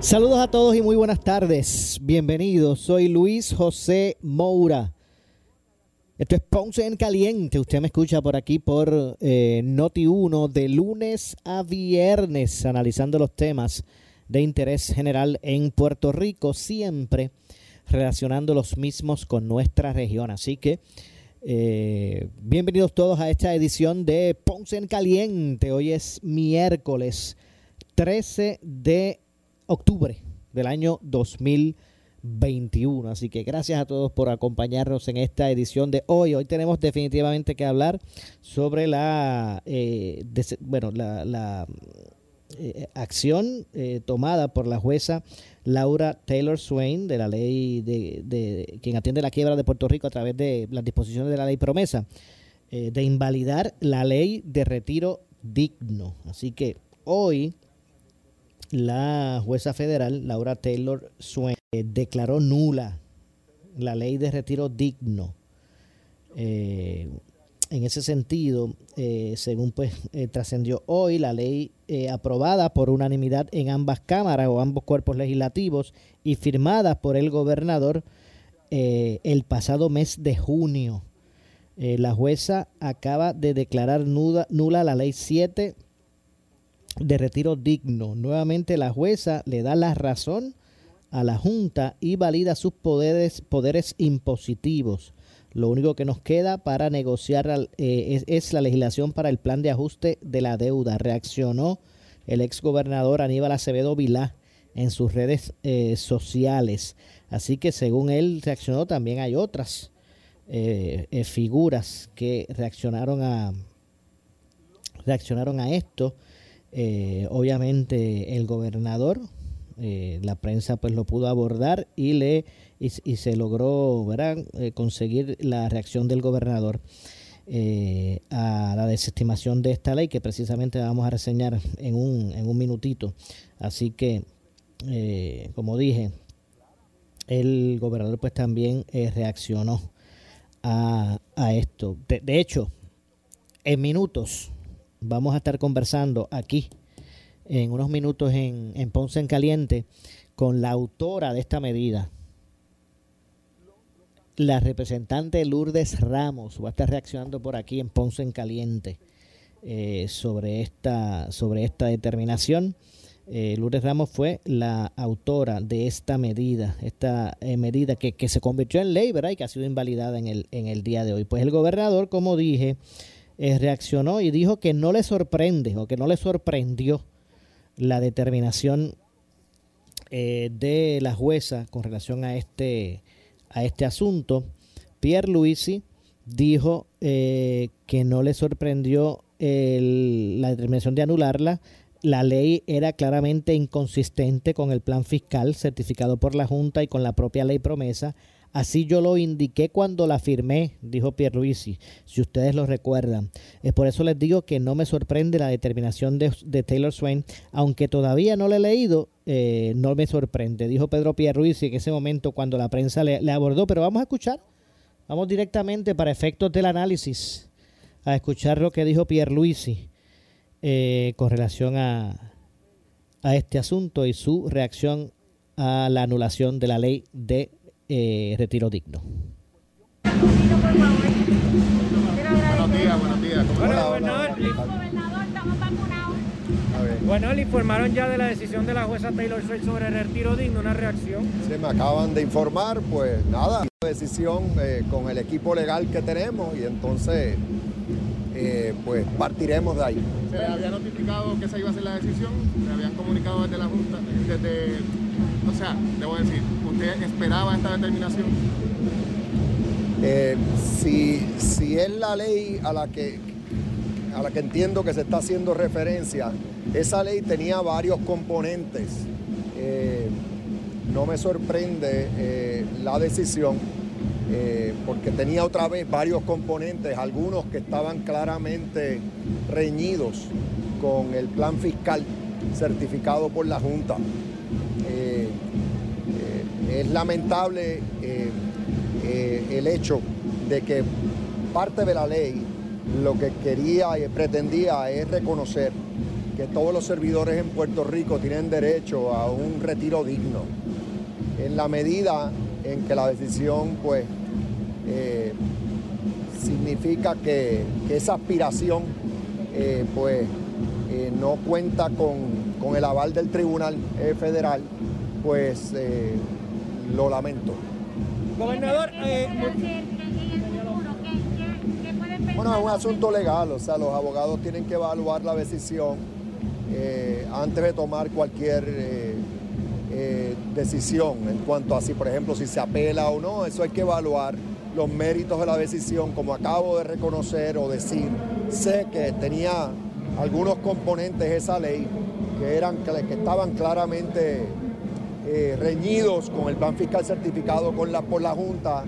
Saludos a todos y muy buenas tardes. Bienvenidos. Soy Luis José Moura. Esto es Ponce en Caliente. Usted me escucha por aquí por eh, Noti 1 de lunes a viernes, analizando los temas de interés general en Puerto Rico, siempre relacionando los mismos con nuestra región. Así que eh, bienvenidos todos a esta edición de Ponce en Caliente. Hoy es miércoles 13 de octubre del año 2020. 21. Así que gracias a todos por acompañarnos en esta edición de hoy. Hoy tenemos definitivamente que hablar sobre la, eh, bueno, la, eh, acción eh, tomada por la jueza Laura Taylor Swain de la ley de, de, quien atiende la quiebra de Puerto Rico a través de las disposiciones de la ley promesa de invalidar la ley de retiro digno. Así que hoy la jueza federal Laura Taylor Swain eh, declaró nula la ley de retiro digno. Eh, en ese sentido, eh, según pues trascendió hoy, la ley aprobada por unanimidad en ambas cámaras o ambos cuerpos legislativos y firmada por el gobernador el pasado mes de junio. la jueza acaba de declarar nula, nula la ley 7 de retiro digno. Nuevamente la jueza le da la razón a la Junta y valida sus poderes, poderes impositivos. Lo único que nos queda para negociar eh, es, la legislación para el plan de ajuste de la deuda. Reaccionó el ex gobernador Aníbal Acevedo Vilá en sus redes eh, sociales. Así que según él reaccionó, también hay otras eh, figuras que reaccionaron a, reaccionaron a esto. Obviamente el gobernador eh, la prensa pues lo pudo abordar y le y, se logró eh, conseguir la reacción del gobernador eh, a la desestimación de esta ley que precisamente vamos a reseñar en un, en un minutito. Así que como dije el gobernador pues también reaccionó a, a esto. De hecho en minutos vamos a estar conversando aquí en unos minutos en, Ponce en Caliente con la autora de esta medida, la representante Lourdes Ramos va a estar reaccionando por aquí en Ponce en Caliente eh, sobre, esta, sobre esta determinación. Eh, Lourdes Ramos fue la autora de esta medida, esta eh, medida que, que, se convirtió en ley, ¿verdad? Y que ha sido invalidada en el, en el día de hoy. Pues el gobernador, como dije, reaccionó y dijo que no le sorprende o que no le sorprendió la determinación eh, de la jueza con relación a este, a este asunto. Pierre Luisi dijo eh, que no le sorprendió la determinación de anularla. La ley era claramente inconsistente con el plan fiscal certificado por la Junta y con la propia ley promesa Así yo lo indiqué cuando la firmé, dijo Pierluisi, si ustedes lo recuerdan. Es por eso les digo que no me sorprende la determinación de, Taylor Swain, aunque todavía no la he leído, eh, no me sorprende, dijo Pedro Pierluisi en ese momento cuando la prensa le, abordó. Pero vamos a escuchar, vamos directamente para efectos del análisis, a escuchar lo que dijo Pierluisi eh, con relación a, a este asunto y su reacción a la anulación de la ley de eh, retiro digno. Buenos días, buenos días. Bueno, gobernador, bueno, le informaron ya de la decisión de la jueza Taylor Swift sobre el retiro digno, una reacción. Se me acaban de informar, pues nada, decisión eh, con el equipo legal que tenemos y entonces eh, pues partiremos de ahí. ¿Se había notificado que esa iba a ser la decisión? ¿Se habían comunicado desde la Junta? Desde, o sea, debo decir, ¿usted esperaba esta determinación? Eh, si, si es la ley a la que a la que entiendo que se está haciendo referencia, esa ley tenía varios componentes. Eh, no me sorprende eh, la decisión porque tenía otra vez varios componentes, algunos que estaban claramente reñidos con el plan fiscal certificado por la Junta. Es lamentable el hecho de que parte de la ley lo que quería y pretendía es reconocer que todos los servidores en Puerto Rico tienen derecho a un retiro digno. En la medida en que la decisión pues eh, significa que, esa aspiración eh, pues eh, no cuenta con, con, el aval del Tribunal Federal, pues lo lamento. Gobernador, bueno, es un asunto legal, o sea, los abogados tienen que evaluar la decisión eh, antes de tomar cualquier eh, eh, decisión en cuanto a si, por ejemplo, si se apela o no, eso hay que evaluar los méritos de la decisión, como acabo de reconocer o decir, sé que tenía algunos componentes esa ley que, eran, que estaban claramente reñidos con el plan fiscal certificado con la, por la Junta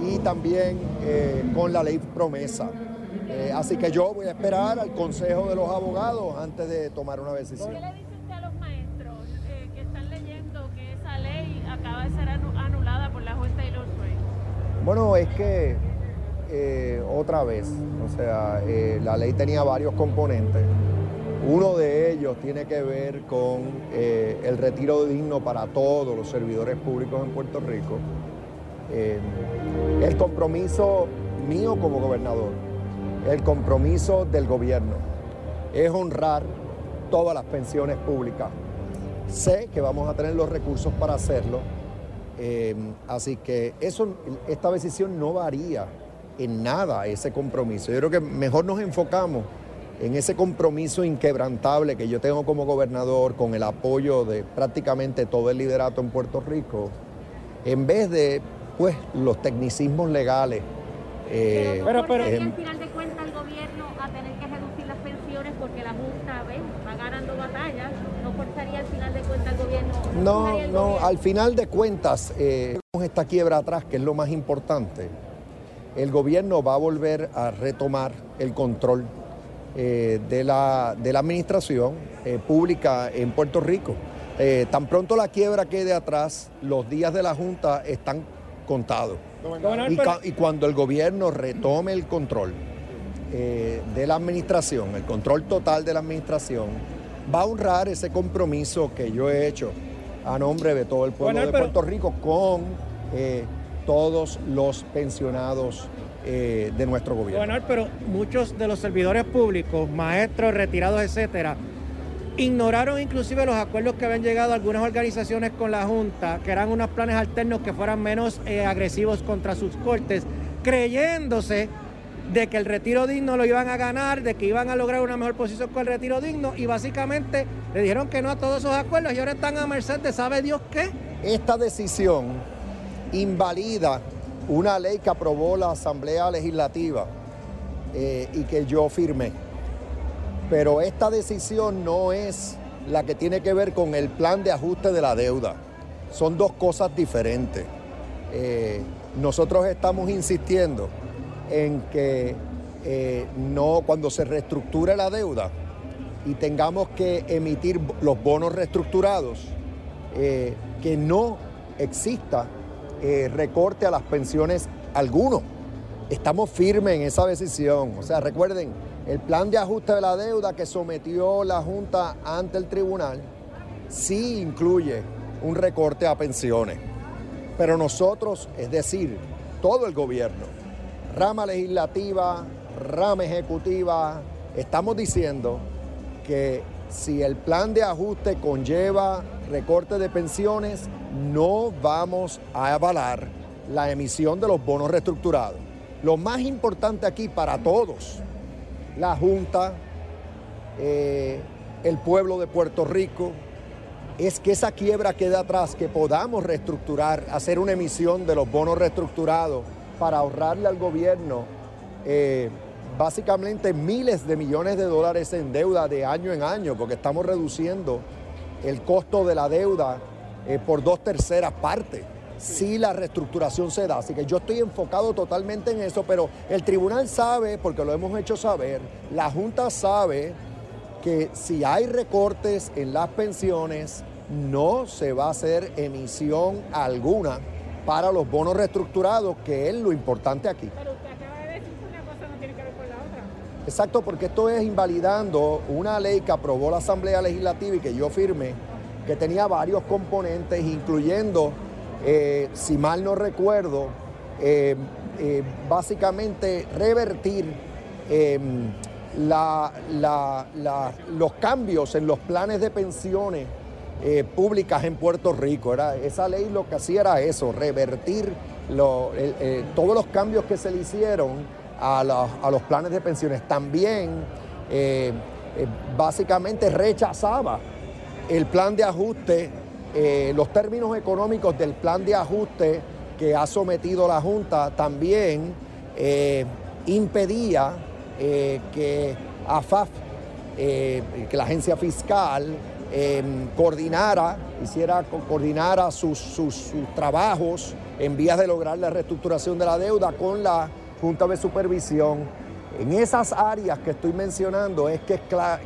y también con la ley promesa. Eh, así que yo voy a esperar al consejo de los abogados antes de tomar una decisión. ¿Qué le dice usted a los maestros eh, que están leyendo que esa ley acaba de ser anulada por la juez Taylor Swift? Bueno, es que eh, otra vez, o sea, la ley tenía varios componentes. Uno de ellos tiene que ver con el retiro digno para todos los servidores públicos en Puerto Rico. el compromiso mío como gobernador el compromiso del gobierno es honrar todas las pensiones públicas. Sé que vamos a tener los recursos para hacerlo, eh, así que esta decisión no varía en nada ese compromiso. Yo creo que mejor nos enfocamos en ese compromiso inquebrantable que yo tengo como gobernador con el apoyo de prácticamente todo el liderato en Puerto Rico, en vez de pues los tecnicismos legales. Eh, pero, pero, al final de cuentas porque la Junta va ganando batallas, no forzaría al final de cuentas el gobierno. No, no, al final de cuentas, eh, esta quiebra atrás, que es lo más importante. El gobierno va a volver a retomar el control eh, de, la, de, la, administración eh, pública en Puerto Rico. Eh, tan pronto la quiebra quede atrás, los días de la Junta están contados. y cuando el gobierno retome el control, de la administración, el control total de la administración, va a honrar ese compromiso que yo he hecho a nombre de todo el pueblo de Puerto Rico con todos los pensionados eh, de nuestro gobierno. Bueno, pero muchos de los servidores públicos, maestros, retirados, etcétera, ignoraron inclusive los acuerdos que habían llegado algunas organizaciones con la Junta, que eran unos planes alternos que fueran menos agresivos contra sus cortes, creyéndose de que el retiro digno lo iban a ganar, de que iban a lograr una mejor posición con el retiro digno y básicamente le dijeron que no a todos esos acuerdos y ahora están a merced de sabe Dios qué. Esta decisión invalida una ley que aprobó la Asamblea Legislativa eh, y que yo firmé. Pero esta decisión no es la que tiene que ver con el plan de ajuste de la deuda. Son dos cosas diferentes. Eh, nosotros estamos insistiendo en que eh, no, cuando se reestructure la deuda y tengamos que emitir los bonos reestructurados, que no exista eh, recorte a las pensiones alguno. Estamos firmes en esa decisión. O sea, recuerden, el plan de ajuste de la deuda que sometió la Junta ante el tribunal sí incluye un recorte a pensiones. Pero nosotros, es decir, todo el gobierno, rama legislativa, rama ejecutiva, estamos diciendo que si el plan de ajuste conlleva recorte de pensiones, no vamos a avalar la emisión de los bonos reestructurados. Lo más importante aquí para todos, la Junta, eh, el pueblo de Puerto Rico, es que esa quiebra quede atrás, que podamos reestructurar, hacer una emisión de los bonos reestructurados para ahorrarle al gobierno eh, básicamente miles de millones de dólares en deuda de año en año, porque estamos reduciendo el costo de la deuda eh, por dos terceras partes si la reestructuración se da. Así que yo estoy enfocado totalmente en eso, pero el tribunal sabe, porque lo hemos hecho saber, la Junta sabe que si hay recortes en las pensiones, no se va a hacer emisión alguna para los bonos reestructurados, que es lo importante aquí. Pero usted acaba de decir que una cosa no tiene que ver con la otra. Exacto, porque esto es invalidando una ley que aprobó la Asamblea Legislativa y que yo firmé, que tenía varios componentes, incluyendo, eh, si mal no recuerdo, eh, eh, básicamente revertir em, los cambios en los planes de pensiones públicas en Puerto Rico. Era, esa ley lo que hacía era eso, revertir todos los cambios que se le hicieron a, los planes de pensiones. También eh, eh, básicamente rechazaba el plan de ajuste, eh, los términos económicos del plan de ajuste que ha sometido la Junta también impedía que AFAF, que la agencia fiscal, eh, coordinara, hiciera, co- coordinara sus- sus trabajos en vías de lograr la reestructuración de la deuda con la Junta de Supervisión. En esas áreas que estoy mencionando es que, es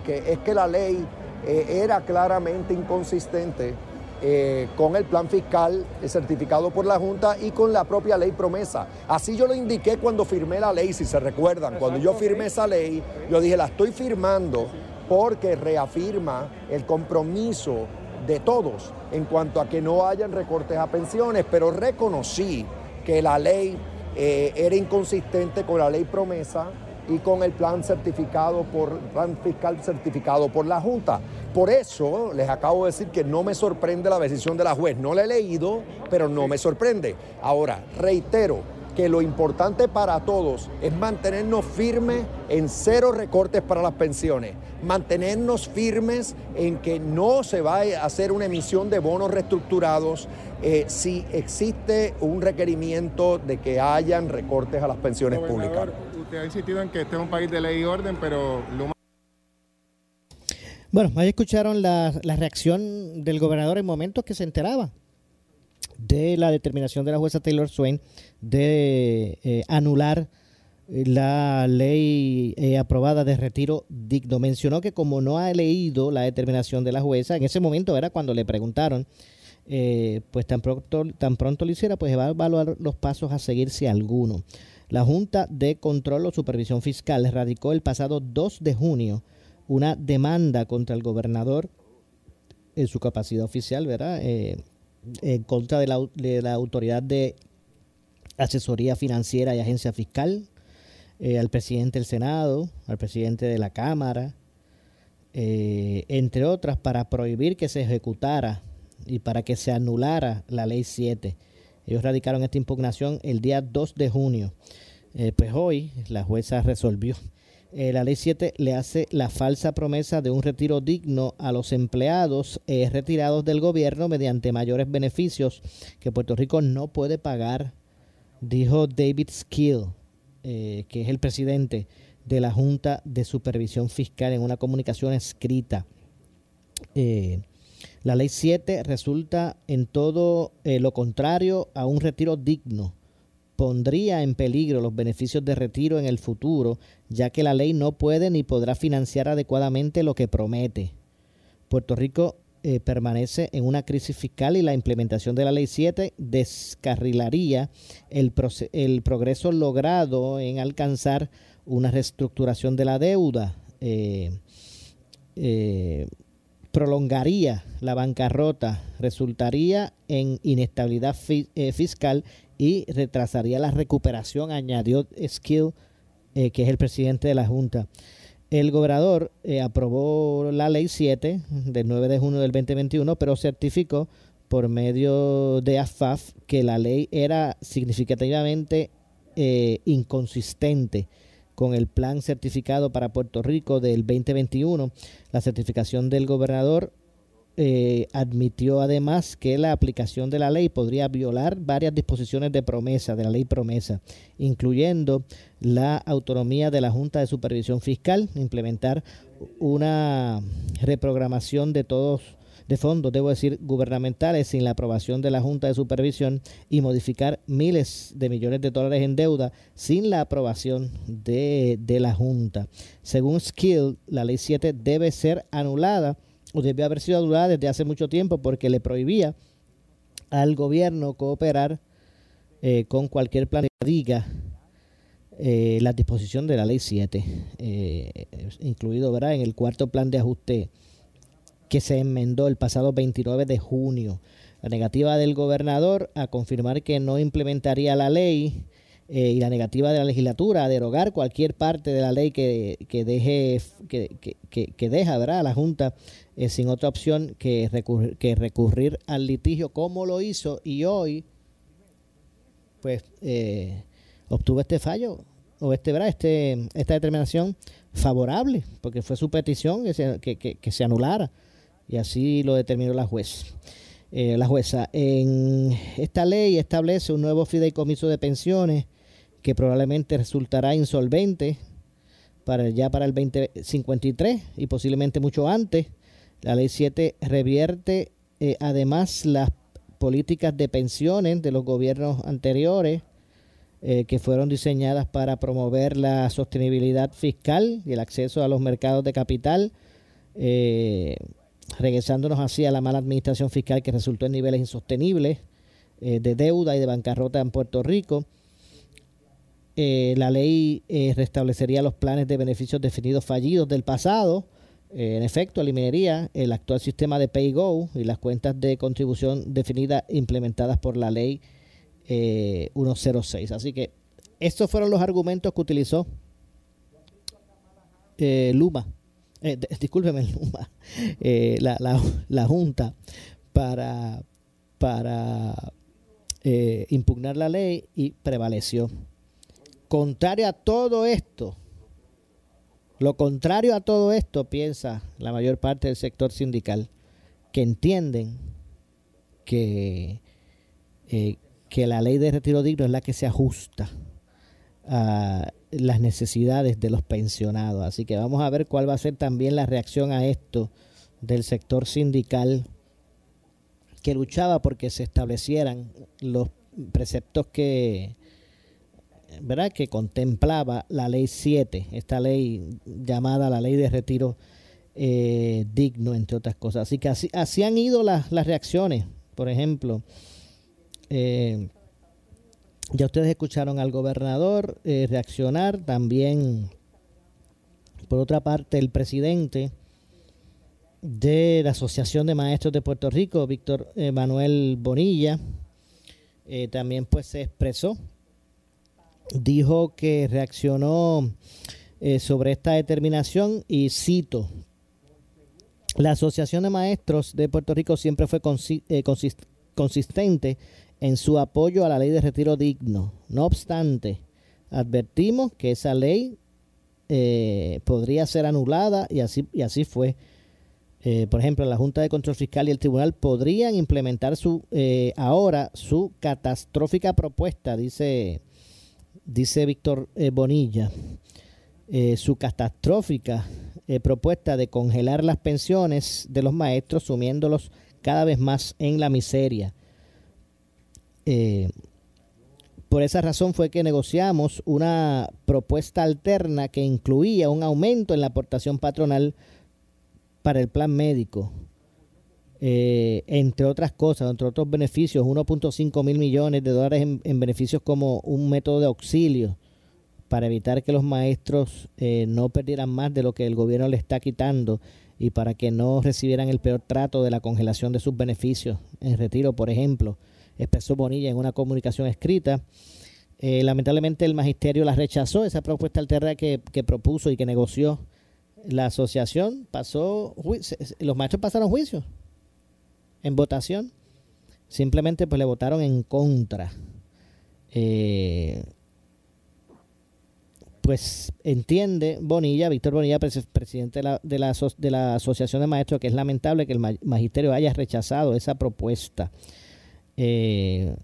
que, es que la ley eh, era claramente inconsistente eh, con el plan fiscal eh, certificado por la Junta y con la propia ley promesa. Así yo lo indiqué cuando firmé la ley, si se recuerdan. Cuando yo firmé esa ley, yo dije, la estoy firmando porque reafirma el compromiso de todos en cuanto a que no hayan recortes a pensiones, pero reconocí que la ley eh, era inconsistente con la ley promesa y con el plan certificado por plan fiscal certificado por la Junta. Por eso les acabo de decir que no me sorprende la decisión de la juez. No la he leído, pero no me sorprende. Ahora, reitero que lo importante para todos es mantenernos firmes en cero recortes para las pensiones, mantenernos firmes en que no se va a hacer una emisión de bonos reestructurados. Eh, si existe un requerimiento de que hayan recortes a las pensiones públicas. Usted ha insistido en que este es un país de ley y orden, pero Luma Bueno, ahí escucharon la, la reacción del gobernador en momentos que se enteraba de la determinación de la jueza Taylor Swain de eh, anular eh, la ley eh, aprobada de retiro digno. Mencionó que como no ha leído la determinación de la jueza, en ese momento era cuando le preguntaron, pues tan pronto, tan pronto lo hiciera, pues va a evaluar los pasos a seguir si alguno. La Junta de Control o Supervisión Fiscal radicó el pasado 2 de junio una demanda contra el gobernador en su capacidad oficial, ¿verdad? En contra de la, de la Autoridad de Asesoría Financiera y Agencia Fiscal, eh, al presidente del Senado, al presidente de la Cámara, eh, entre otras, para prohibir que se ejecutara y para que se anulara la Ley 7. Ellos radicaron esta impugnación el día 2 de junio. Eh, pues hoy la jueza resolvió. Eh, la ley 7 le hace la falsa promesa de un retiro digno a los empleados eh, retirados del gobierno mediante mayores beneficios que Puerto Rico no puede pagar, dijo David Skill, eh, que es el presidente de la Junta de Supervisión Fiscal en una comunicación escrita. La ley 7 resulta en todo lo contrario a un retiro digno pondría en peligro los beneficios de retiro en el futuro, ya que la ley no puede ni podrá financiar adecuadamente lo que promete. Puerto Rico eh, permanece en una crisis fiscal y la implementación de la Ley 7 descarrilaría el, progreso logrado en alcanzar una reestructuración de la deuda. eh, eh, prolongaría la bancarrota, resultaría en inestabilidad fi- fiscal y retrasaría la recuperación, añadió Skill, eh, que es el presidente de la Junta. El gobernador eh, aprobó la ley 7 del 9 de junio del 2021, pero certificó por medio de AFAF que la ley era significativamente eh, inconsistente con el plan certificado para Puerto Rico del 2021. La certificación del gobernador eh, admitió además que la aplicación de la ley podría violar varias disposiciones de promesa, de la ley promesa, incluyendo la autonomía de la Junta de Supervisión Fiscal, implementar una reprogramación de todos de fondos, debo decir, gubernamentales sin la aprobación de la Junta de Supervisión y modificar miles de millones de dólares en deuda sin la aprobación de, de la Junta. Según Skill, la Ley 7 debe ser anulada o debió haber sido anulada desde hace mucho tiempo porque le prohibía al gobierno cooperar eh, con cualquier plan que diga eh, la disposición de la ley 7, eh, incluido ¿verdad? en el cuarto plan de ajuste que se enmendó el pasado 29 de junio. La negativa del gobernador a confirmar que no implementaría la ley y la negativa de la legislatura a derogar cualquier parte de la ley que, que deje que, que, que, deja ¿verdad? a la Junta eh, sin otra opción que recurrir, al litigio como lo hizo y hoy pues eh, obtuvo este fallo o este, este esta determinación favorable porque fue su petición que se, que se anulara y así lo determinó la juez. Eh, la jueza. En esta ley establece un nuevo fideicomiso de pensiones que probablemente resultará insolvente para ya para el 2053 y posiblemente mucho antes. La ley 7 revierte eh, además las políticas de pensiones de los gobiernos anteriores eh, que fueron diseñadas para promover la sostenibilidad fiscal y el acceso a los mercados de capital, eh, regresándonos así a la mala administración fiscal que resultó en niveles insostenibles de deuda y de bancarrota en Puerto Rico. La ley restablecería los planes de beneficios definidos fallidos del pasado. Eh, en efecto, eliminaría el actual sistema de pay-go y las cuentas de contribución definidas implementadas por la ley 106. Así que estos fueron los argumentos que utilizó Luma, discúlpeme, Luma, la, la, la, Junta para, para impugnar la ley y prevaleció. Contrario a todo esto, lo contrario a todo esto piensa la mayor parte del sector sindical, que entienden que, eh, que la ley de retiro digno es la que se ajusta a las necesidades de los pensionados. Así que vamos a ver cuál va a ser también la reacción a esto del sector sindical que luchaba porque se establecieran los preceptos que, ¿verdad? que contemplaba la ley 7, esta ley llamada la ley de retiro eh, digno, entre otras cosas. Así que así, así han ido las, las reacciones. Por ejemplo, eh, ya ustedes escucharon al gobernador eh, reaccionar, también, por otra parte, el presidente de la Asociación de Maestros de Puerto Rico, Víctor Manuel Bonilla, también pues se expresó dijo que reaccionó eh, sobre esta determinación y cito, la Asociación de Maestros de Puerto Rico siempre fue eh, consistente en su apoyo a la ley de retiro digno. No obstante, advertimos que esa ley eh, podría ser anulada y así, y así fue. por ejemplo, la Junta de Control Fiscal y el Tribunal podrían implementar su ahora su catastrófica propuesta, dice dice Víctor eh, Bonilla, eh, su catastrófica eh, propuesta de congelar las pensiones de los maestros, sumiéndolos cada vez más en la miseria. por esa razón fue que negociamos una propuesta alterna que incluía un aumento en la aportación patronal para el plan médico, eh, entre otras cosas, entre otros beneficios, 1.5 mil millones de dólares en, beneficios como un método de auxilio para evitar que los maestros eh, no perdieran más de lo que el gobierno le está quitando y para que no recibieran el peor trato de la congelación de sus beneficios en retiro, por ejemplo, expresó Bonilla en una comunicación escrita. Eh, lamentablemente el magisterio la rechazó, esa propuesta alterna que, que propuso y que negoció la asociación, pasó, los maestros pasaron juicio en votación, simplemente pues le votaron en contra. Eh, pues entiende Bonilla, Víctor Bonilla, pres- presidente de la, de, la, Asociación de Maestros, que es lamentable que el ma- magisterio haya rechazado esa propuesta. Eh,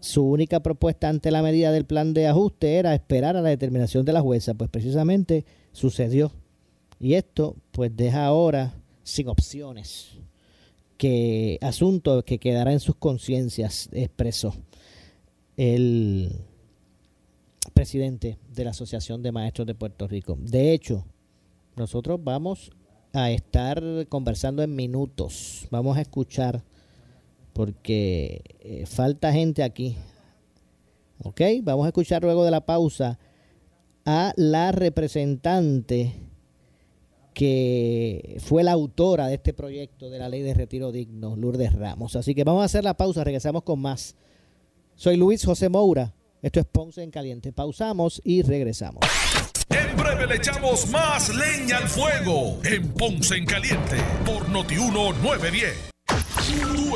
su única propuesta ante la medida del plan de ajuste era esperar a la determinación de la jueza, pues precisamente sucedió. Y esto pues deja ahora sin opciones que asunto que quedará en sus conciencias, expresó el presidente de la Asociación de Maestros de Puerto Rico. De hecho, nosotros vamos a estar conversando en minutos. Vamos a escuchar porque eh, falta gente aquí. ¿Ok? Vamos a escuchar luego de la pausa a la representante que fue la autora de este proyecto de la ley de retiro digno, Lourdes Ramos. Así que vamos a hacer la pausa, regresamos con más. Soy Luis José Moura, esto es Ponce en Caliente. Pausamos y regresamos. En breve le echamos más leña al fuego en Ponce en Caliente por Notiuno 910.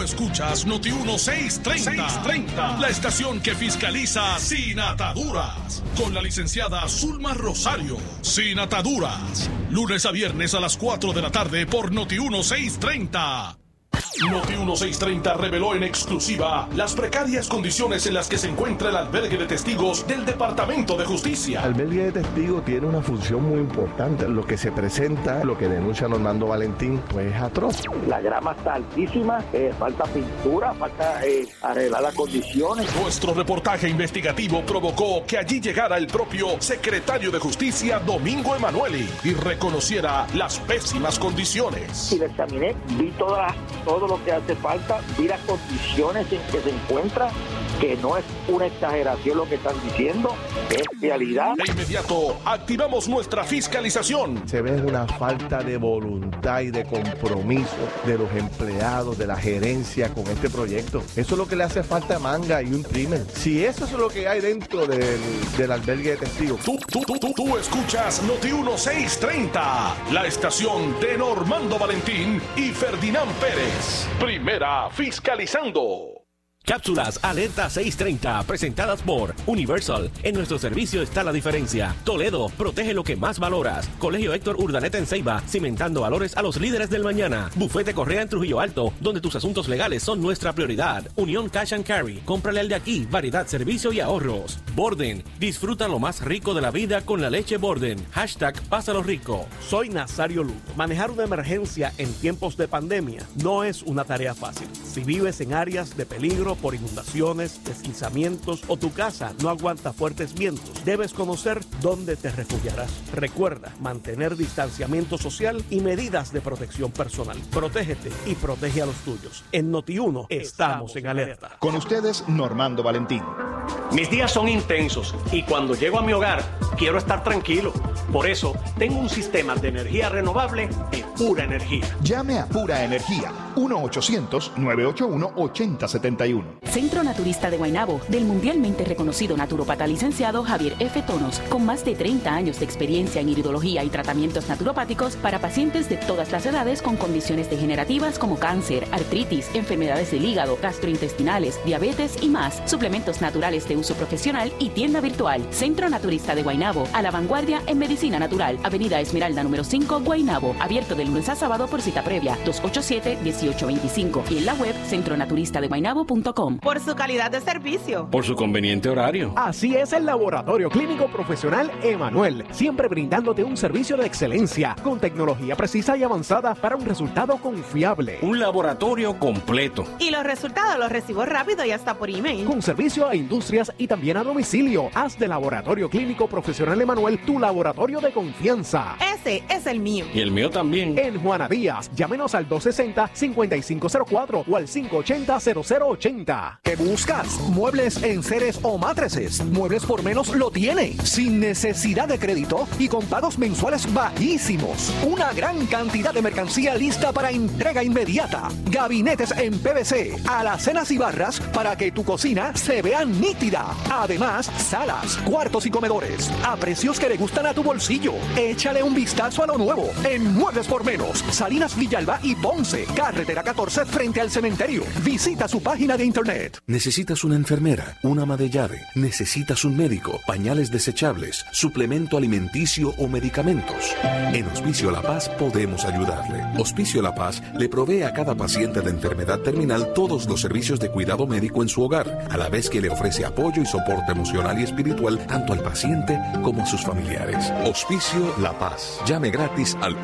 Escuchas Noti 1630, la estación que fiscaliza sin ataduras, con la licenciada Zulma Rosario. Sin ataduras, lunes a viernes a las 4 de la tarde por Noti 1630. Noti 1630 reveló en exclusiva las precarias condiciones en las que se encuentra el albergue de testigos del Departamento de Justicia. Albergue de testigos tiene una función muy importante. Lo que se presenta, lo que denuncia Normando Valentín, pues es atroz. La grama está altísima, eh, falta pintura, falta eh, arreglar las condiciones. Nuestro reportaje investigativo provocó que allí llegara el propio secretario de Justicia, Domingo Emanueli, y reconociera las pésimas condiciones. Y la examiné, vi toda, todo lo que hace falta, vi las condiciones en que se encuentra, que no es una exageración lo que están diciendo, es realidad. De inmediato, activamos nuestra fiscalización. Se ve una falta de voluntad y de compromiso de los empleados, de la gerencia con este proyecto. Eso es lo que le hace falta a Manga y un primer. Si eso es lo que hay dentro del, del albergue de testigos. Tú, tú, tú, tú, tú escuchas Noti 1630, la estación de Normando Valentín y Ferdinand Pérez. Primera fiscalizando. Cápsulas Alerta 630, presentadas por Universal. En nuestro servicio está la diferencia. Toledo, protege lo que más valoras. Colegio Héctor Urdaneta en Ceiba, cimentando valores a los líderes del mañana. Bufete Correa en Trujillo Alto, donde tus asuntos legales son nuestra prioridad. Unión Cash and Carry, cómprale al de aquí, variedad, servicio y ahorros. Borden, disfruta lo más rico de la vida con la leche Borden. Hashtag Pásalo Rico. Soy Nazario Lugo. Manejar una emergencia en tiempos de pandemia no es una tarea fácil. Si vives en áreas de peligro por inundaciones, deslizamientos o tu casa no aguanta fuertes vientos, debes conocer dónde te refugiarás. Recuerda mantener distanciamiento social y medidas de protección personal. Protégete y protege a los tuyos. En Noti1 estamos en alerta. Con ustedes, Normando Valentín. Mis días son intensos y cuando llego a mi hogar quiero estar tranquilo. Por eso tengo un sistema de energía renovable de pura energía. Llame a Pura Energía 1-800-981-8071. Centro Naturista de Guaynabo, del mundialmente reconocido naturopata licenciado Javier F. Tonos, con más de 30 años de experiencia en iridología y tratamientos naturopáticos para pacientes de todas las edades con condiciones degenerativas como cáncer, artritis, enfermedades del hígado, gastrointestinales, diabetes y más, suplementos naturales de uso profesional y tienda virtual. Centro Naturista de Guaynabo, a la vanguardia en medicina natural, Avenida Esmeralda número 5, Guaynabo, abierto de lunes a sábado por cita previa, 287-1825 y en la web centronaturista-de-guaynabo.com. Por su calidad de servicio. Por su conveniente horario. Así es el Laboratorio Clínico Profesional Emanuel, siempre brindándote un servicio de excelencia con tecnología precisa y avanzada para un resultado confiable. Un laboratorio completo. Y los resultados los recibo rápido y hasta por email. Con servicio a industrias y también a domicilio. Haz de Laboratorio Clínico Profesional Emanuel tu laboratorio de confianza. Ese es el mío. Y el mío también. En Juana Díaz, llámenos al 260-5504 o al 580-0080. ¿Qué buscas? Muebles en seres o matrices. Muebles por menos lo tiene. Sin necesidad de crédito y con pagos mensuales bajísimos. Una gran cantidad de mercancía lista para entrega inmediata. Gabinetes en PVC, alacenas y barras para que tu cocina se vea nítida. Además, salas, cuartos y comedores a precios que le gustan a tu bolsillo. Échale un vistazo a lo nuevo en Muebles por Menos, Salinas Villalba y Ponce, carretera 14 frente al cementerio. Visita su página de internet. Necesitas una enfermera, una ama de llave, necesitas un médico, pañales desechables, suplemento alimenticio o medicamentos. En Hospicio La Paz podemos ayudarle. Hospicio La Paz le provee a cada paciente de enfermedad terminal todos los servicios de cuidado médico en su hogar, a la vez que le ofrece apoyo y soporte emocional y espiritual tanto al paciente como a sus familiares. Hospicio La Paz. Llame gratis al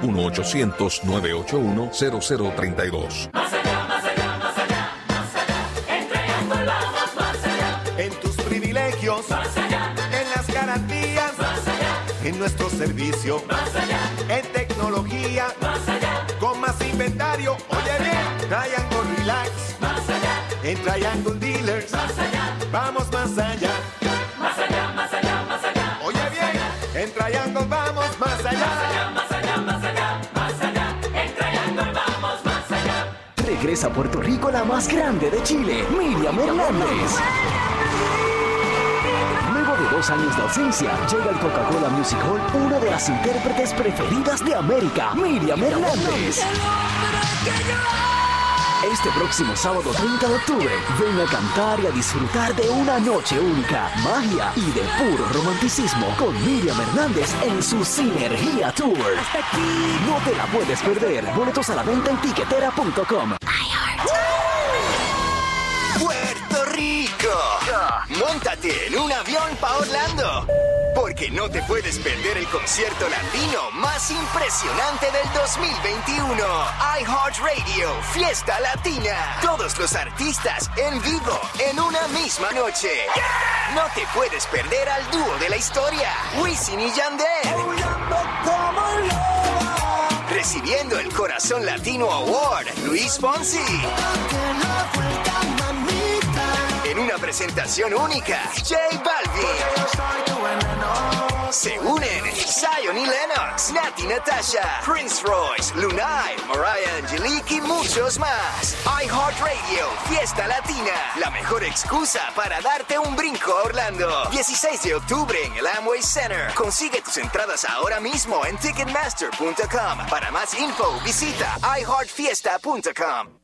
1-800-981-0032. 1-800-981-0032. Más allá, más allá, más allá, más allá. En Triángulo vamos más allá. En tus privilegios, Más allá, en las garantías, más allá, en nuestro servicio, más allá, en tecnología, más allá, con más inventario. Oye bien, Triangle Relax, más allá, en Triangle Dealers, más allá, vamos más allá. Regresa a Puerto Rico la más grande de Chile, Miriam Hernández. Luego de dos años de ausencia, llega al Coca-Cola Music Hall una de las intérpretes preferidas de América, Miriam Hernández. Este próximo sábado 30 de octubre, ven a cantar y a disfrutar de una noche única, magia y de puro romanticismo con Miriam Hernández en su Sinergia Tour. No te la puedes perder. Boletos a la venta en tiquetera.com. Puerto Rico. Móntate en un avión para Orlando. Porque no te puedes perder el concierto latino más impresionante del 2021. iHeartRadio Fiesta Latina. Todos los artistas en vivo en una misma noche. No te puedes perder al dúo de la historia, Wisin y Yandel. Recibiendo el Corazón Latino Award, Luis Fonsi. Una presentación única, J Balvin. Se unen Zion y Lennox, Nati Natasha, Prince Royce, Lunay, Mariah Angelique y muchos más. iHeartRadio, Fiesta Latina, la mejor excusa para darte un brinco a Orlando. 16 de octubre en el Amway Center. Consigue tus entradas ahora mismo en ticketmaster.com. Para más info, visita iHeartFiesta.com.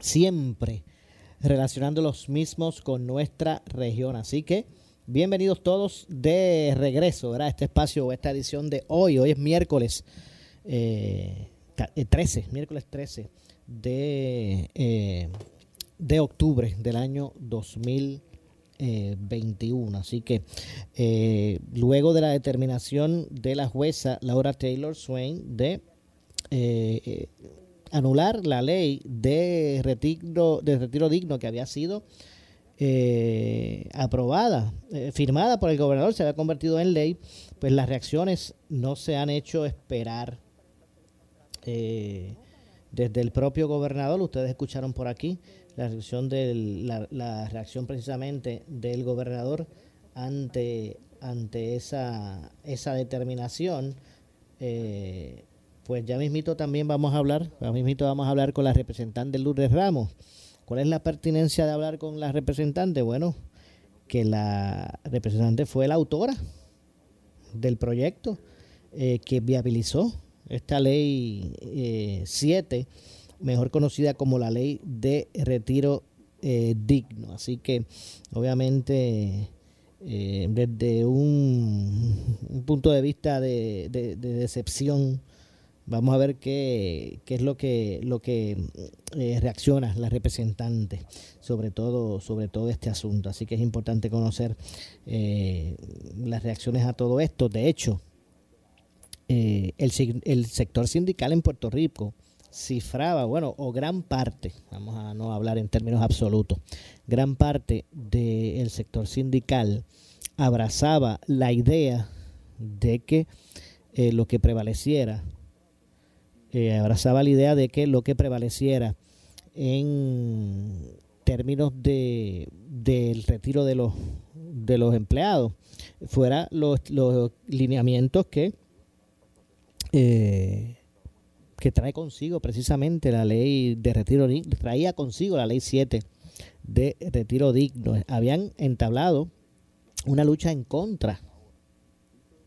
siempre relacionando los mismos con nuestra región. Así que bienvenidos todos de regreso a este espacio o esta edición de hoy. Hoy es miércoles eh, 13, miércoles 13 de, eh, de octubre del año 2021. Así que eh, luego de la determinación de la jueza Laura Taylor Swain de eh, anular la ley de retiro, de retiro digno que había sido eh, aprobada, eh, firmada por el gobernador, se había convertido en ley, pues las reacciones no se han hecho esperar. Eh, desde el propio gobernador, ustedes escucharon por aquí la reacción, precisamente del gobernador ante, ante esa, esa determinación. Pues ya mismito también vamos a hablar, ya mismito vamos a hablar con la representante Lourdes Ramos. ¿Cuál es la pertinencia de hablar con la representante? Bueno, que la representante fue la autora del proyecto eh, que viabilizó esta ley 7, mejor conocida como la ley de retiro eh, digno. Así que obviamente eh, desde un, un punto de vista de decepción, vamos a ver qué, es lo que, lo que eh, reacciona la representante sobre todo, sobre todo este asunto. Así que es importante conocer eh, las reacciones a todo esto. De hecho, eh, el, sector sindical en Puerto Rico cifraba, bueno, o gran parte, vamos a no hablar en términos absolutos, gran parte del sector sindical abrazaba la idea de que lo que prevaleciera, eh, abrazaba la idea de que lo que prevaleciera en términos de del retiro de los de los empleados fuera los, los lineamientos que eh, que trae consigo precisamente la ley de retiro traía consigo la ley 7 de retiro digno. Habían entablado una lucha en contra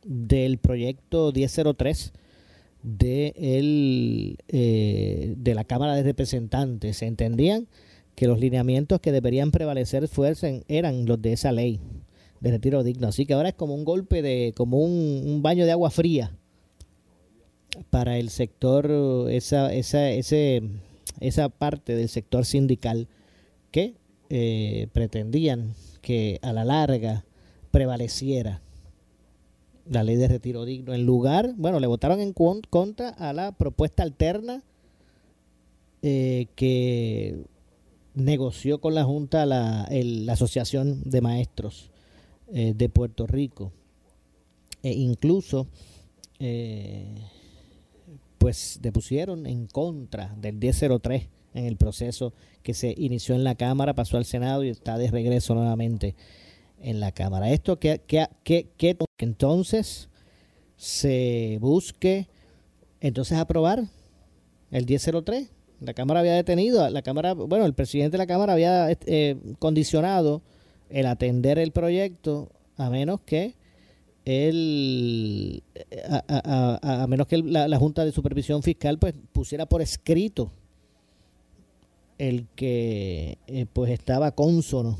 del proyecto 1003 de, el, eh, de la Cámara de Representantes. Se entendían que los lineamientos que deberían prevalecer fuesen, eran los de esa ley de retiro digno. Así que ahora es como un golpe de, como un, un baño de agua fría para el sector, esa, esa, ese, esa parte del sector sindical que eh, pretendían que a la larga prevaleciera la ley de retiro digno en lugar, bueno, le votaron en con- contra a la propuesta alterna eh, que negoció con la Junta la, la Asociación de Maestros eh, de Puerto Rico. E incluso eh, pues depusieron en contra del 1003 en el proceso que se inició en la Cámara, pasó al Senado y está de regreso nuevamente en la Cámara. Esto que, que, que, que entonces se busque entonces aprobar el 1003. La Cámara había detenido, la Cámara, bueno, el presidente de la Cámara había eh, condicionado el atender el proyecto a menos que el a, a- a- menos que la Junta de Supervisión Fiscal pues pusiera por escrito el que eh, pues estaba cónsono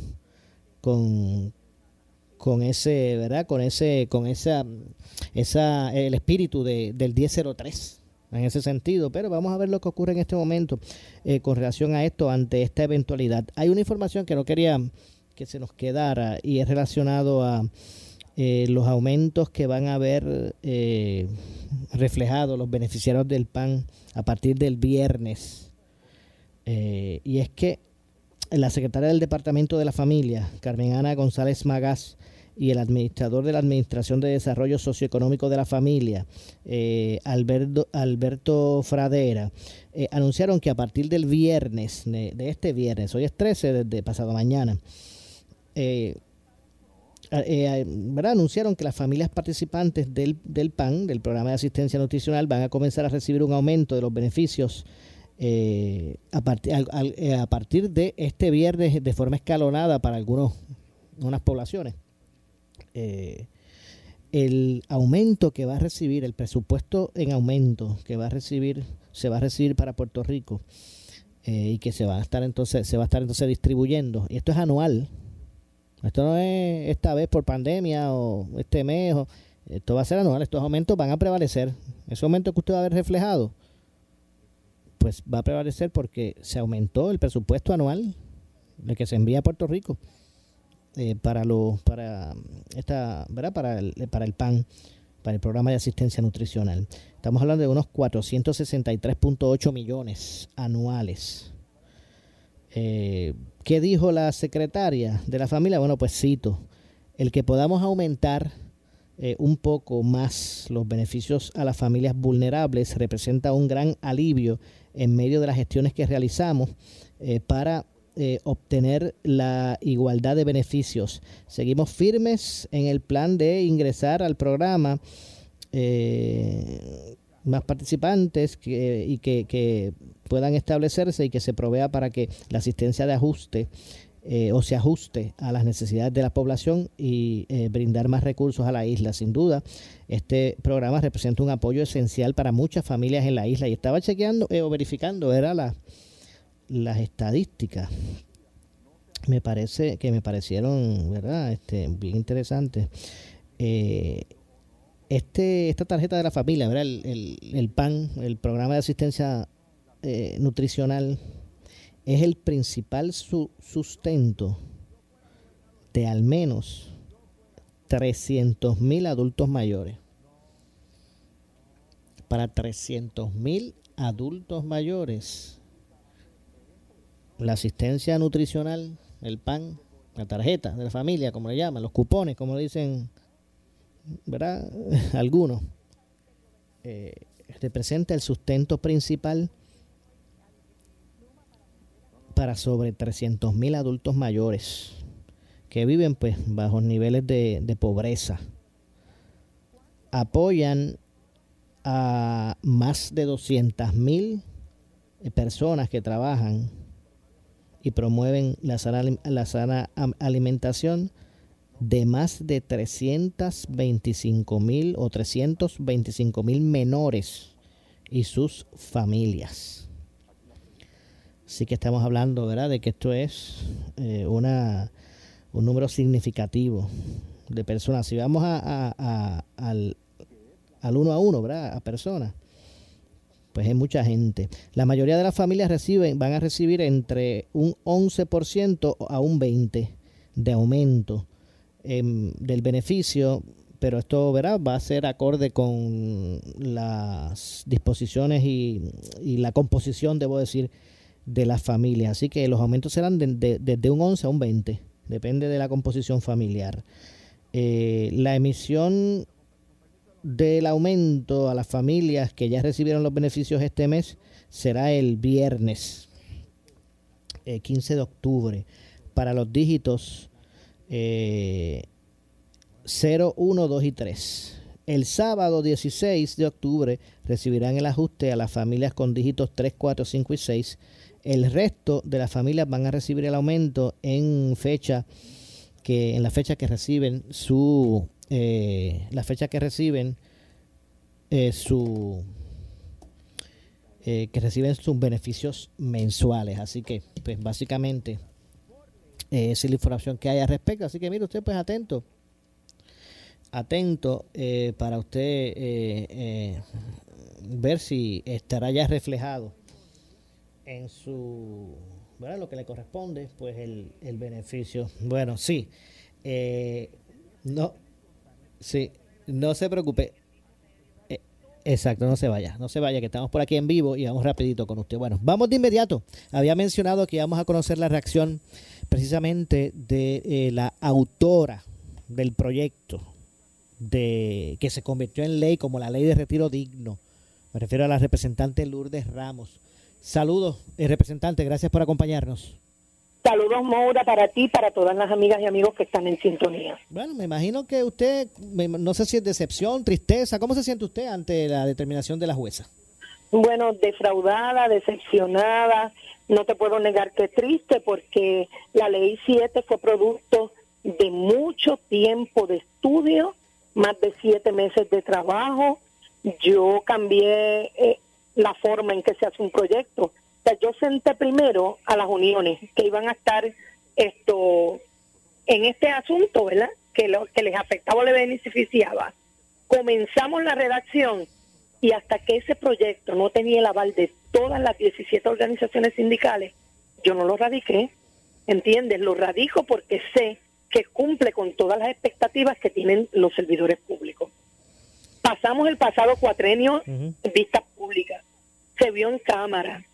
con con ese verdad con ese con esa esa el espíritu de, del 1003 en ese sentido. Pero vamos a ver lo que ocurre en este momento eh, con relación a esto ante esta eventualidad. Hay una información que no quería que se nos quedara y es relacionado a eh, los aumentos que van a ver eh, reflejados los beneficiarios del PAN a partir del viernes. Eh, y es que la secretaria del Departamento de la Familia, Carmen Ana González Magás, y el administrador de la Administración de Desarrollo Socioeconómico de la Familia, eh, Alberto, Fradera, eh, anunciaron que a partir del viernes, de, este viernes, hoy es 13, desde pasado mañana, eh, eh, anunciaron que las familias participantes del, del PAN, del Programa de Asistencia Nutricional, van a comenzar a recibir un aumento de los beneficios eh, a, partir, al- al- eh, a partir de este viernes de forma escalonada para algunos, unas poblaciones. Eh, el aumento que va a recibir, el presupuesto en aumento que va a recibir, se va a recibir para Puerto Rico eh, y que se va a estar entonces, se va a estar entonces distribuyendo. Y esto es anual, esto no es esta vez por pandemia o este mes. o- esto va a ser anual. Estos aumentos van a prevalecer. Ese aumento que usted va a ver reflejado, pues va a prevalecer porque se aumentó el presupuesto anual de que se envía a Puerto Rico eh, para los para esta ¿verdad? para el para el PAN para el programa de asistencia nutricional. Estamos hablando de unos 463.8 millones anuales. Eh, ¿Qué dijo la secretaria de la familia? Bueno, pues cito, el que podamos aumentar eh, un poco más los beneficios a las familias vulnerables representa un gran alivio en medio de las gestiones que realizamos eh, para eh, obtener la igualdad de beneficios. Seguimos firmes en el plan de ingresar al programa más participantes y que, que puedan establecerse y que se provea para que la asistencia de ajuste eh, o se ajuste a las necesidades de la población y eh, brindar más recursos a la isla. Sin duda, este programa representa un apoyo esencial para muchas familias en la isla. Y estaba chequeando eh, o verificando, era la, las estadísticas. Me parece que me parecieron, ¿verdad? Este, bien interesantes. este, esta tarjeta de la familia, ¿verdad? El, el, PAN, el programa de asistencia nutricional es el principal sustento de al menos 300 mil adultos mayores. Para 300 mil adultos mayores, la asistencia nutricional, el PAN, la tarjeta de la familia, como le llaman, los cupones, como dicen, ¿verdad? Algunos, eh, representa el sustento principal para sobre 300.000 adultos mayores que viven pues bajo niveles de, pobreza. Apoyan a más de 200.000 personas que trabajan y promueven la sana, la sana alimentación de más de 325 mil o 325 mil menores y sus familias. Sí que estamos hablando, ¿verdad?, de que esto es eh, una, un número significativo de personas. Si vamos a, al, al uno a uno, ¿verdad?, a personas, pues es mucha gente. La mayoría de las familias van a recibir entre un 11% a un 20% de aumento em, del beneficio, pero esto ¿verdad? va a ser acorde con las disposiciones y, la composición, debo decir, de las familias. Así que los aumentos serán desde de, un 11 a un 20, depende de la composición familiar. Eh, la emisión del aumento a las familias que ya recibieron los beneficios este mes será el viernes 15 eh, de octubre para los dígitos 0, 1, 2 y 3. El sábado 16 de octubre recibirán el ajuste a las familias con dígitos 3, 4, 5 y 6 el resto de las familias van a recibir el aumento en fecha que en la fecha que reciben su eh, la fecha que reciben eh, su eh, que reciben sus beneficios mensuales así que pues básicamente esa es la información que hay al respecto así que mire usted pues atento atento para usted ver si estará ya reflejado en su, ¿verdad? Lo que le corresponde, pues el, el beneficio. Bueno, sí, eh, no, sí, no se preocupe. Eh, exacto, no se vaya, no se vaya, que estamos por aquí en vivo y vamos rapidito con usted. Bueno, vamos de inmediato. Había mencionado que íbamos a conocer la reacción precisamente de eh, la autora del proyecto de que se convirtió en ley como la ley de retiro digno. Me refiero a la representante Lourdes Ramos. Saludos, eh, representante, gracias por acompañarnos. Saludos, Moura, para ti, para todas las amigas y amigos que están en sintonía. Bueno, me imagino que usted, no sé si es decepción, tristeza, ¿cómo se siente usted ante la determinación de la jueza? Bueno, defraudada, decepcionada, no te puedo negar que triste porque la ley 7 fue producto de mucho tiempo de estudio, más de siete meses de trabajo. Yo cambié eh, la forma en que se hace un proyecto. O sea, yo senté primero a las uniones que iban a estar esto en este asunto, ¿verdad? Que lo que les afectaba o les beneficiaba. Comenzamos la redacción y hasta que ese proyecto no tenía el aval de todas las 17 organizaciones sindicales, yo no lo radiqué. ¿Entiendes? Lo radico porque sé que cumple con todas las expectativas que tienen los servidores públicos. Pasamos el pasado cuatrenio en vista pública, se vio en cámara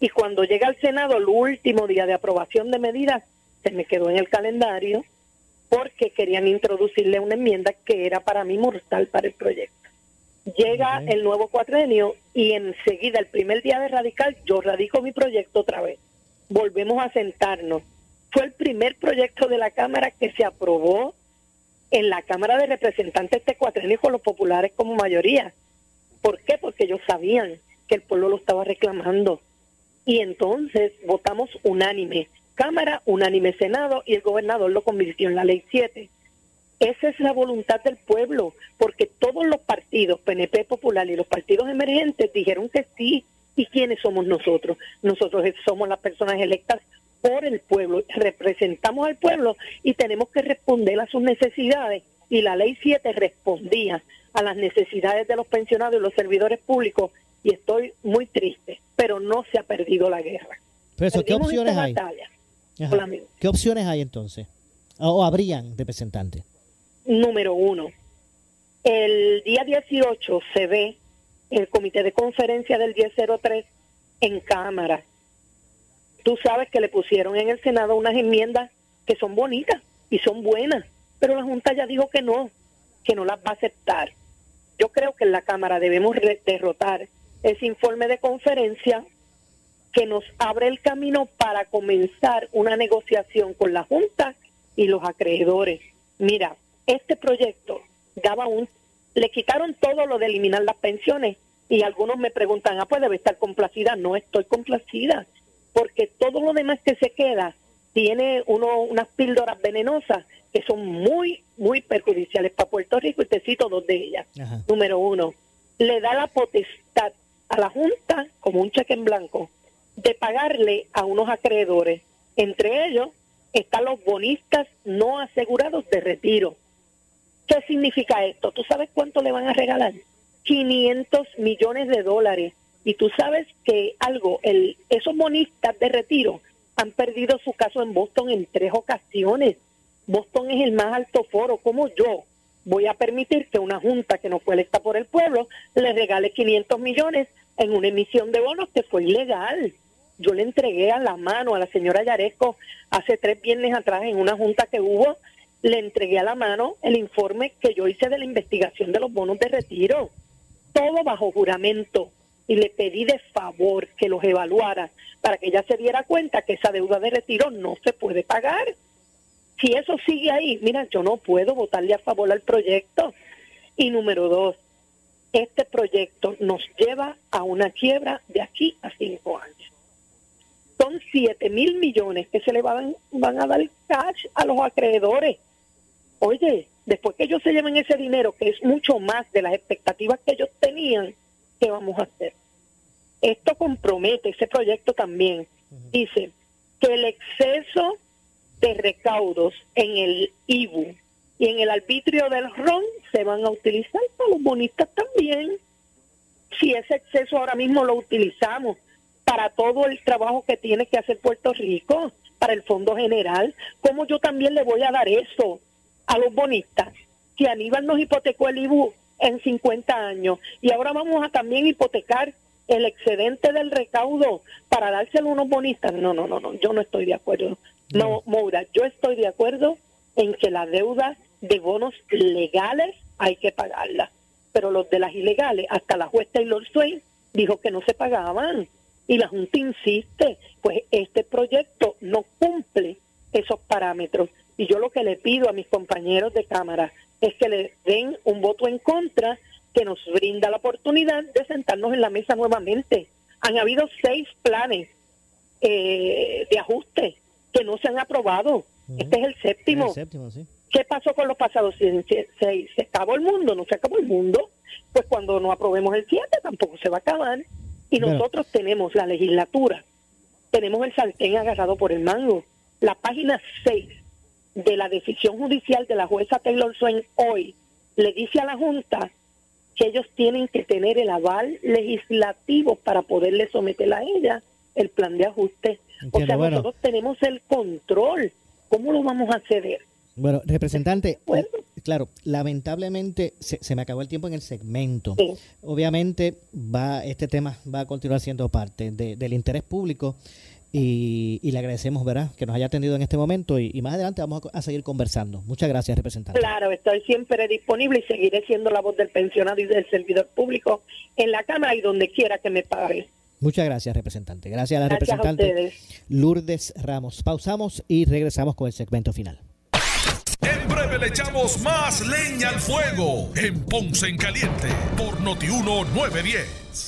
y cuando llega al Senado el último día de aprobación de medidas se me quedó en el calendario porque querían introducirle una enmienda que era para mí mortal para el proyecto. Llega el nuevo cuatrenio y enseguida, el primer día de radical, yo radico mi proyecto otra vez. Volvemos a sentarnos. Fue el primer proyecto de la Cámara que se aprobó en la Cámara de Representantes este cuatrenio con los populares como mayoría. ¿Por qué? Porque ellos sabían que el pueblo lo estaba reclamando. Y entonces votamos unánime. Cámara, unánime Senado y el gobernador lo convirtió en la ley 7. Esa es la voluntad del pueblo, porque todos los partidos, PNP Popular y los partidos emergentes, dijeron que sí. ¿Y quiénes somos nosotros? Nosotros somos las personas electas por el pueblo, representamos al pueblo y tenemos que responder a sus necesidades. Y la ley 7 respondía a las necesidades de los pensionados y los servidores públicos y estoy muy triste, pero no se ha perdido la guerra. Pero eso, ¿qué opciones hay? ¿Qué opciones hay entonces? O, habrían representantes. Número uno, el día 18 se ve el comité de conferencia del 1003 en Cámara. Tú sabes que le pusieron en el Senado unas enmiendas que son bonitas y son buenas, pero la Junta ya dijo que no, que no las va a aceptar. Yo creo que en la Cámara debemos derrotar ese informe de conferencia que nos abre el camino para comenzar una negociación con la Junta y los acreedores. Mira, este proyecto daba un, le quitaron todo lo de eliminar las pensiones y algunos me preguntan, ah, pues debe estar complacida. No estoy complacida, porque todo lo demás que se queda tiene uno, unas píldoras venenosas que son muy, muy perjudiciales para Puerto Rico y te cito dos de ellas. Número uno, le da la potestad a la Junta, como un cheque en blanco, de pagarle a unos acreedores. Entre ellos están los bonistas no asegurados de retiro. ¿Qué significa esto? ¿Tú sabes cuánto le van a regalar? 500 millones de dólares. Y tú sabes que algo, el, esos bonistas de retiro han perdido su caso en Boston en tres ocasiones. Boston es el más alto foro. ¿Cómo yo voy a permitir que una junta que no fue electa por el pueblo le regale 500 millones en una emisión de bonos que fue ilegal? Yo le entregué a la mano a la señora Yaresco hace tres viernes atrás en una junta que hubo, le entregué a la mano el informe que yo hice de la investigación de los bonos de retiro, todo bajo juramento, y le pedí de favor que los evaluara para que ella se diera cuenta que esa deuda de retiro no se puede pagar. Si eso sigue ahí, mira, yo no puedo votarle a favor al proyecto. Y número dos, este proyecto nos lleva a una quiebra de aquí a cinco años. Son siete mil millones que se le van, van a dar cash a los acreedores. Oye, después que ellos se lleven ese dinero, que es mucho más de las expectativas que ellos tenían, ¿qué vamos a hacer? Esto compromete ese proyecto también. Dice que el exceso de recaudos en el IBU y en el arbitrio del RON se van a utilizar para los bonistas también. Si ese exceso ahora mismo lo utilizamos para todo el trabajo que tiene que hacer Puerto Rico, para el Fondo General, ¿cómo yo también le voy a dar eso a los bonistas? Si Aníbal nos hipotecó el IBU en 50 años y ahora vamos a también hipotecar el excedente del recaudo para dárselo a unos bonistas. No, no, no, no, yo no estoy de acuerdo. No, Moura, yo estoy de acuerdo en que la deuda de bonos legales hay que pagarla, pero los de las ilegales, hasta la juez Taylor Swain dijo que no se pagaban y la Junta insiste, pues este proyecto no cumple esos parámetros. Y yo lo que le pido a mis compañeros de Cámara es que le den un voto en contra que nos brinda la oportunidad de sentarnos en la mesa nuevamente. Han habido seis planes eh, de ajuste que no se han aprobado. Este es el séptimo. El séptimo, sí. ¿Qué pasó con los pasados seis? ¿Se acabó el mundo? ¿No se acabó el mundo? Pues cuando no aprobemos el 7 tampoco se va a acabar. Y Bueno. nosotros tenemos la legislatura, tenemos el sartén agarrado por el mango. La página 6 de la decisión judicial de la jueza Taylor Swain hoy le dice a la Junta que ellos tienen que tener el aval legislativo para poderle someter a ella el plan de ajuste. O sea, bueno. nosotros tenemos el control. ¿Cómo lo vamos a ceder? Bueno, representante, claro, lamentablemente se, se me acabó el tiempo en el segmento. Obviamente va este tema va a continuar siendo parte de- del interés público y, y le agradecemos, ¿verdad?, que nos haya atendido en este momento y, y más adelante vamos a, a seguir conversando. Muchas gracias, representante. Claro, estoy siempre disponible y seguiré siendo la voz del pensionado y del servidor público en la Cámara y donde quiera que me pague. Muchas gracias, representante. Gracias a la Gracias representante. Lourdes Ramos. Pausamos y regresamos con el segmento final. En breve le echamos más leña al fuego en Ponce en Caliente por Notiuno 910.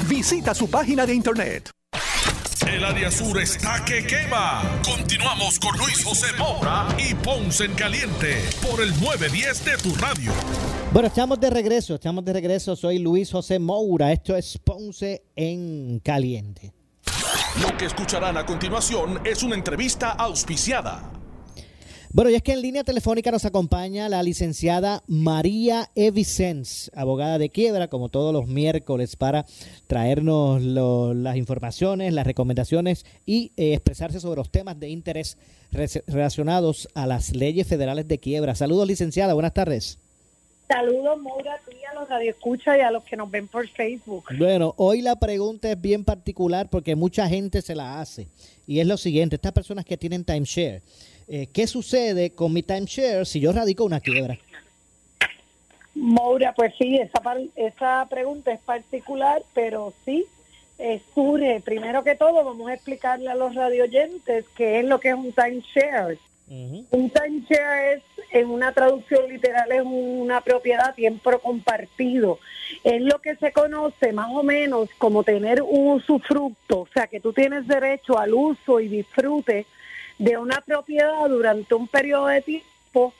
Visita su página de internet. El área sur está que quema. Continuamos con Luis José Moura y Ponce en Caliente por el 910 de tu radio. Bueno, estamos de regreso, estamos de regreso. Soy Luis José Moura. Esto es Ponce en Caliente. Lo que escucharán a continuación es una entrevista auspiciada. Bueno, y es que en línea telefónica nos acompaña la licenciada María E. Vicens, abogada de quiebra, como todos los miércoles, para traernos lo- las informaciones, las recomendaciones y eh, expresarse sobre los temas de interés re- relacionados a las leyes federales de quiebra. Saludos, licenciada, buenas tardes. Saludos, Maura, a ti, a los radioescuchas y a los que nos ven por Facebook. Bueno, hoy la pregunta es bien particular porque mucha gente se la hace. Y es lo siguiente, estas personas que tienen timeshare, eh, ¿qué sucede con mi timeshare si yo radico una quiebra? Maura, pues sí, esa, esa pregunta es particular, pero sí, eh, surge. Primero que todo, vamos a explicarle a los radioyentes qué es lo que es un timeshare. Un timeshare es, en una traducción literal, es una propiedad tiempo compartido. Es lo que se conoce más o menos como tener un usufructo, o sea, que tú tienes derecho al uso y disfrute de una propiedad durante un periodo de tiempo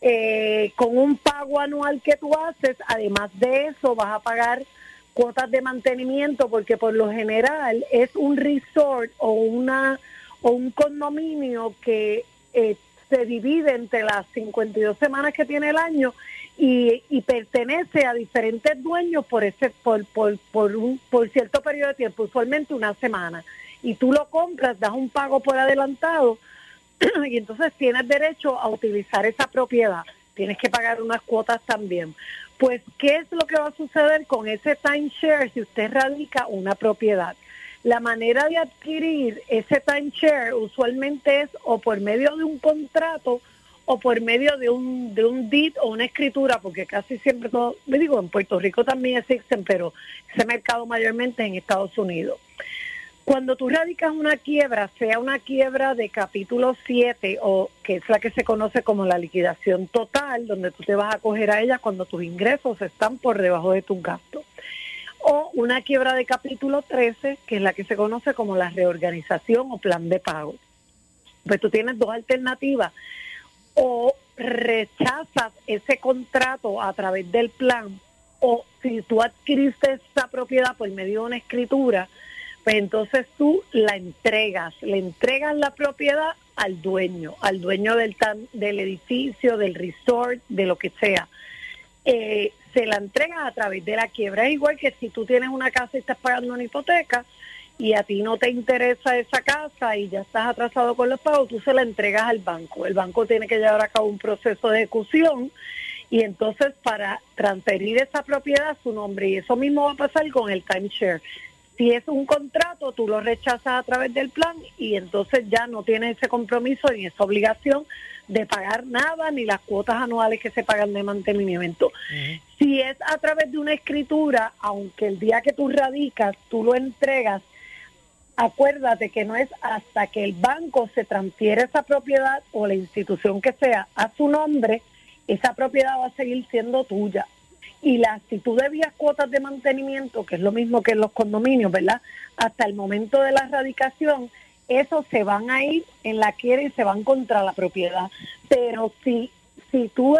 eh, con un pago anual que tú haces. Además de eso, vas a pagar cuotas de mantenimiento porque por lo general es un resort o una o un condominio que eh, se divide entre las 52 semanas que tiene el año y, y pertenece a diferentes dueños por ese por, por, por, un, por cierto periodo de tiempo, usualmente una semana. Y tú lo compras, das un pago por adelantado y entonces tienes derecho a utilizar esa propiedad. Tienes que pagar unas cuotas también. Pues, ¿qué es lo que va a suceder con ese timeshare si usted radica una propiedad? La manera de adquirir ese timeshare usualmente es o por medio de un contrato o por medio de un de un deed o una escritura, porque casi siempre todo, me digo, en Puerto Rico también existen, pero ese mercado mayormente en Estados Unidos. Cuando tú radicas una quiebra, sea una quiebra de capítulo 7 o que es la que se conoce como la liquidación total, donde tú te vas a coger a ella cuando tus ingresos están por debajo de tus gastos, o una quiebra de capítulo 13, que es la que se conoce como la reorganización o plan de pago. Pues tú tienes dos alternativas, o rechazas ese contrato a través del plan, o si tú adquiriste esa propiedad por medio de una escritura, pues entonces tú la entregas, le entregas la propiedad al dueño, al dueño del, tan- del edificio, del resort, de lo que sea. Eh, se la entregas a través de la quiebra. Es igual que si tú tienes una casa y estás pagando una hipoteca y a ti no te interesa esa casa y ya estás atrasado con los pagos, tú se la entregas al banco. El banco tiene que llevar a cabo un proceso de ejecución y entonces para transferir esa propiedad a su nombre, y eso mismo va a pasar con el timeshare. Si es un contrato, tú lo rechazas a través del plan y entonces ya no tienes ese compromiso ni esa obligación de pagar nada ni las cuotas anuales que se pagan de mantenimiento. Si es a través de una escritura, aunque el día que tú radicas, tú lo entregas, acuérdate que no es hasta que el banco se transfiere esa propiedad o la institución que sea a su nombre, esa propiedad va a seguir siendo tuya. Y la actitud de vías cuotas de mantenimiento, que es lo mismo que en los condominios, ¿verdad? Hasta el momento de la erradicación, esos se van a ir en la quiera y se van contra la propiedad. Pero si, si tú,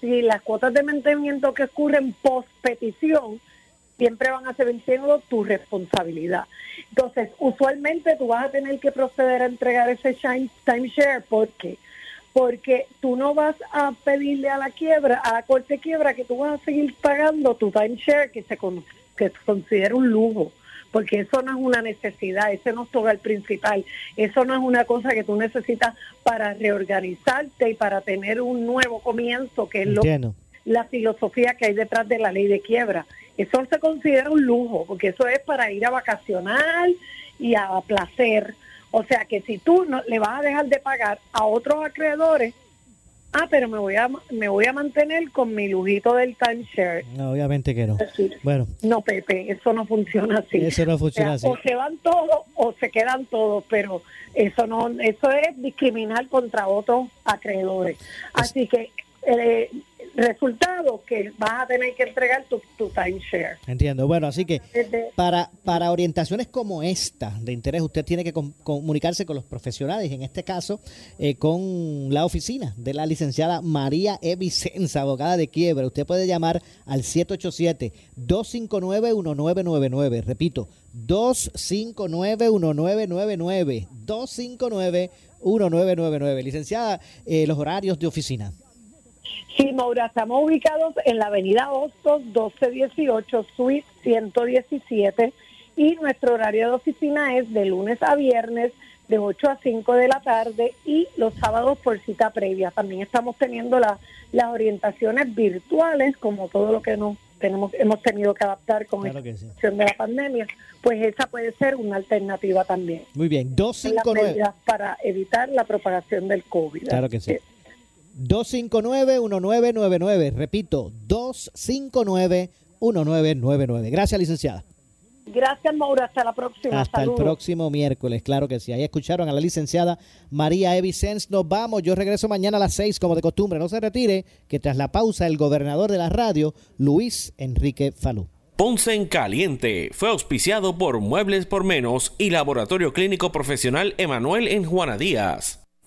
si las cuotas de mantenimiento que ocurren post petición, siempre van a seguir siendo tu responsabilidad. Entonces, usualmente tú vas a tener que proceder a entregar ese timeshare porque porque tú no vas a pedirle a la quiebra, a la corte de quiebra, que tú vas a seguir pagando tu timeshare que se, con- que se considera un lujo, porque eso no es una necesidad, ese no es tu hogar principal, eso no es una cosa que tú necesitas para reorganizarte y para tener un nuevo comienzo, que es lo, Entiendo. la filosofía que hay detrás de la ley de quiebra. Eso se considera un lujo, porque eso es para ir a vacacionar y a placer. O sea que si tú no le vas a dejar de pagar a otros acreedores, ah, pero me voy a me voy a mantener con mi lujito del timeshare. No, obviamente que no. Sí. Bueno, No, Pepe, eso no funciona así. Eso no funciona O sea, así. O se van todos o se quedan todos, pero eso no, eso es discriminar contra otros acreedores. Así que eh, resultado que vas a tener que entregar tu, tu timeshare. entiendo. Bueno, así que para, para orientaciones como esta de interés, usted tiene que com- comunicarse con los profesionales, en este caso eh, con la oficina de la licenciada María E. Vicenza, abogada de quiebra. Usted puede llamar al 787-259-1999. Repito, 259-1999. 259-1999. Licenciada, eh, los horarios de oficina. Sí, Maura, estamos ubicados en la avenida Hostos 1218, suite 117, y nuestro horario de oficina es de lunes a viernes de 8 a 5 de la tarde y los sábados por cita previa. También estamos teniendo la- las orientaciones virtuales, como todo lo que nos tenemos hemos tenido que adaptar con Claro esta sí. situación de la pandemia, pues esa puede ser una alternativa también. Muy bien, Las 259. medidas para evitar la propagación del COVID. Claro que sí. 259-1999. Repito, 259-1999. Gracias, licenciada. Gracias, Maura. Hasta la próxima. Hasta Saludos. el próximo miércoles, claro que sí. Ahí escucharon a la licenciada María Evicens. Nos vamos. Yo regreso mañana a las 6, como de costumbre. No se retire, que tras la pausa, el gobernador de la radio, Luis Enrique Falú. Ponce en Caliente fue auspiciado por Muebles por Menos y Laboratorio Clínico Profesional Emanuel en Juana Díaz.